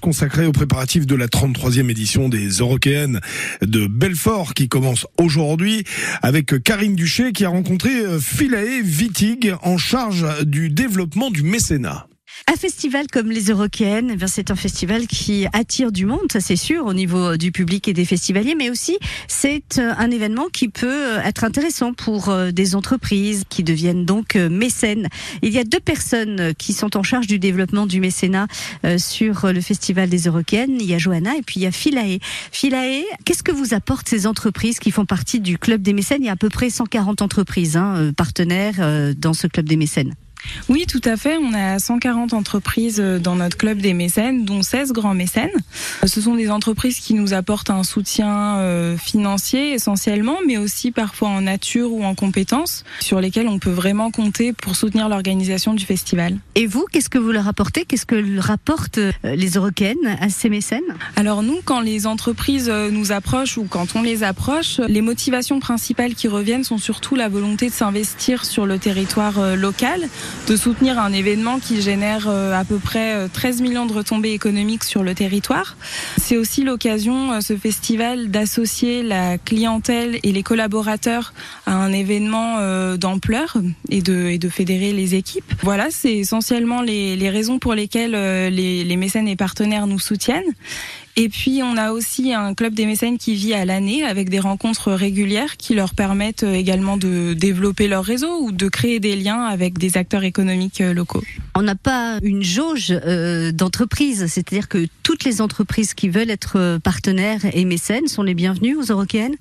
consacré aux préparatifs de la 33e édition des Eurokéennes de Belfort qui commence aujourd'hui avec Karine Duché qui a rencontré euh, Philae Vitig en charge du développement du mécénat. Un festival comme les Eurokéennes, eh c'est un festival qui attire du monde, ça c'est sûr, au niveau du public et des festivaliers, mais aussi c'est euh, un événement qui peut euh, être intéressant pour euh, des entreprises qui deviennent donc mécènes. Il y a deux personnes qui sont en charge du développement du mécénat sur le festival des Eurokéennes. Il y a Johanna et puis il y a Philae. Philae, qu'est-ce que vous apportent ces entreprises qui font partie du club des mécènes? Il y a à peu près 140 entreprises hein, partenaires dans ce club des mécènes. Oui, tout à fait. On a 140 entreprises euh, dans notre club des mécènes, dont 16 grands mécènes. Euh, ce sont des entreprises qui nous apportent un soutien euh, financier essentiellement, mais aussi parfois en nature ou en compétences, sur lesquelles on peut vraiment compter pour soutenir l'organisation du festival. Et vous, qu'est-ce que vous leur apportez? Qu'est-ce que rapportent les Eurocaines à ces mécènes? Alors nous, quand les entreprises nous approchent ou quand on les approche, les motivations principales qui reviennent sont surtout la volonté de s'investir sur le territoire local de soutenir un événement qui génère euh, à peu près 13 euh, millions de retombées économiques sur le territoire. C'est aussi l'occasion, euh, ce festival, d'associer la clientèle et les collaborateurs à un événement d'ampleur et de, fédérer les équipes. Voilà, c'est essentiellement les, raisons pour lesquelles les, les mécènes et partenaires nous soutiennent. Et puis on a aussi un club des mécènes qui vit à l'année avec des rencontres régulières qui leur permettent également de développer leur réseau ou de créer des liens avec des acteurs économiques euh, locaux. On n'a pas une jauge euh, d'entreprises, c'est-à-dire que toutes les entreprises qui veulent être euh, partenaires et mécènes sont les bienvenues aux Eurokéennes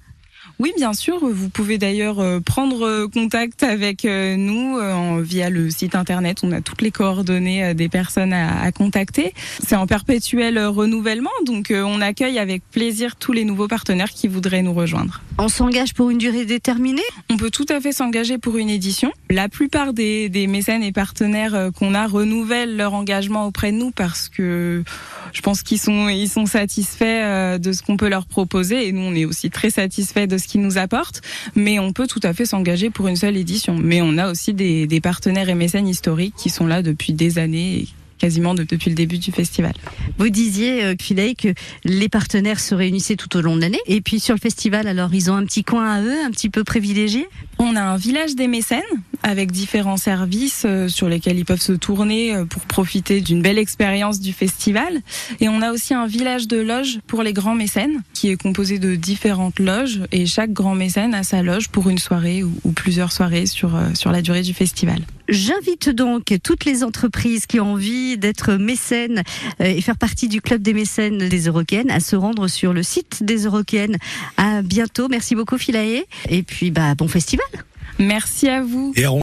oui, bien sûr. Vous pouvez d'ailleurs euh, prendre euh, contact avec euh, nous via le site internet. On a toutes les coordonnées des personnes à, contacter. C'est en perpétuel renouvellement, donc on accueille avec plaisir tous les nouveaux partenaires qui voudraient nous rejoindre. On s'engage pour une durée déterminée? On peut tout à fait s'engager pour une édition. La plupart des, des mécènes et partenaires qu'on a renouvellent leur engagement auprès de nous parce que je pense qu'ils sont, ils sont satisfaits de ce qu'on peut leur proposer et nous on est aussi très satisfaits de ce qui nous apporte, mais on peut tout à fait s'engager pour une seule édition. Mais on a aussi des, des partenaires et mécènes historiques qui sont là depuis des années quasiment depuis le début du festival. Vous disiez, euh, que les partenaires se réunissaient tout au long de l'année. Et puis sur le festival, alors, ils ont un petit coin à eux, un petit peu privilégié? On a un village des mécènes avec différents services euh, sur lesquels ils peuvent se tourner euh, pour profiter d'une belle expérience du festival. Et on a aussi un village de loges pour les grands mécènes qui est composé de différentes loges et chaque grand mécène a sa loge pour une soirée ou, plusieurs soirées sur, euh, sur la durée du festival. J'invite donc toutes les entreprises qui ont envie d'être mécènes et faire partie du club des mécènes des Eurokéennes à se rendre sur le site des Eurokéennes. À bientôt. Merci beaucoup Philae. Et puis bah bon festival. Merci à vous.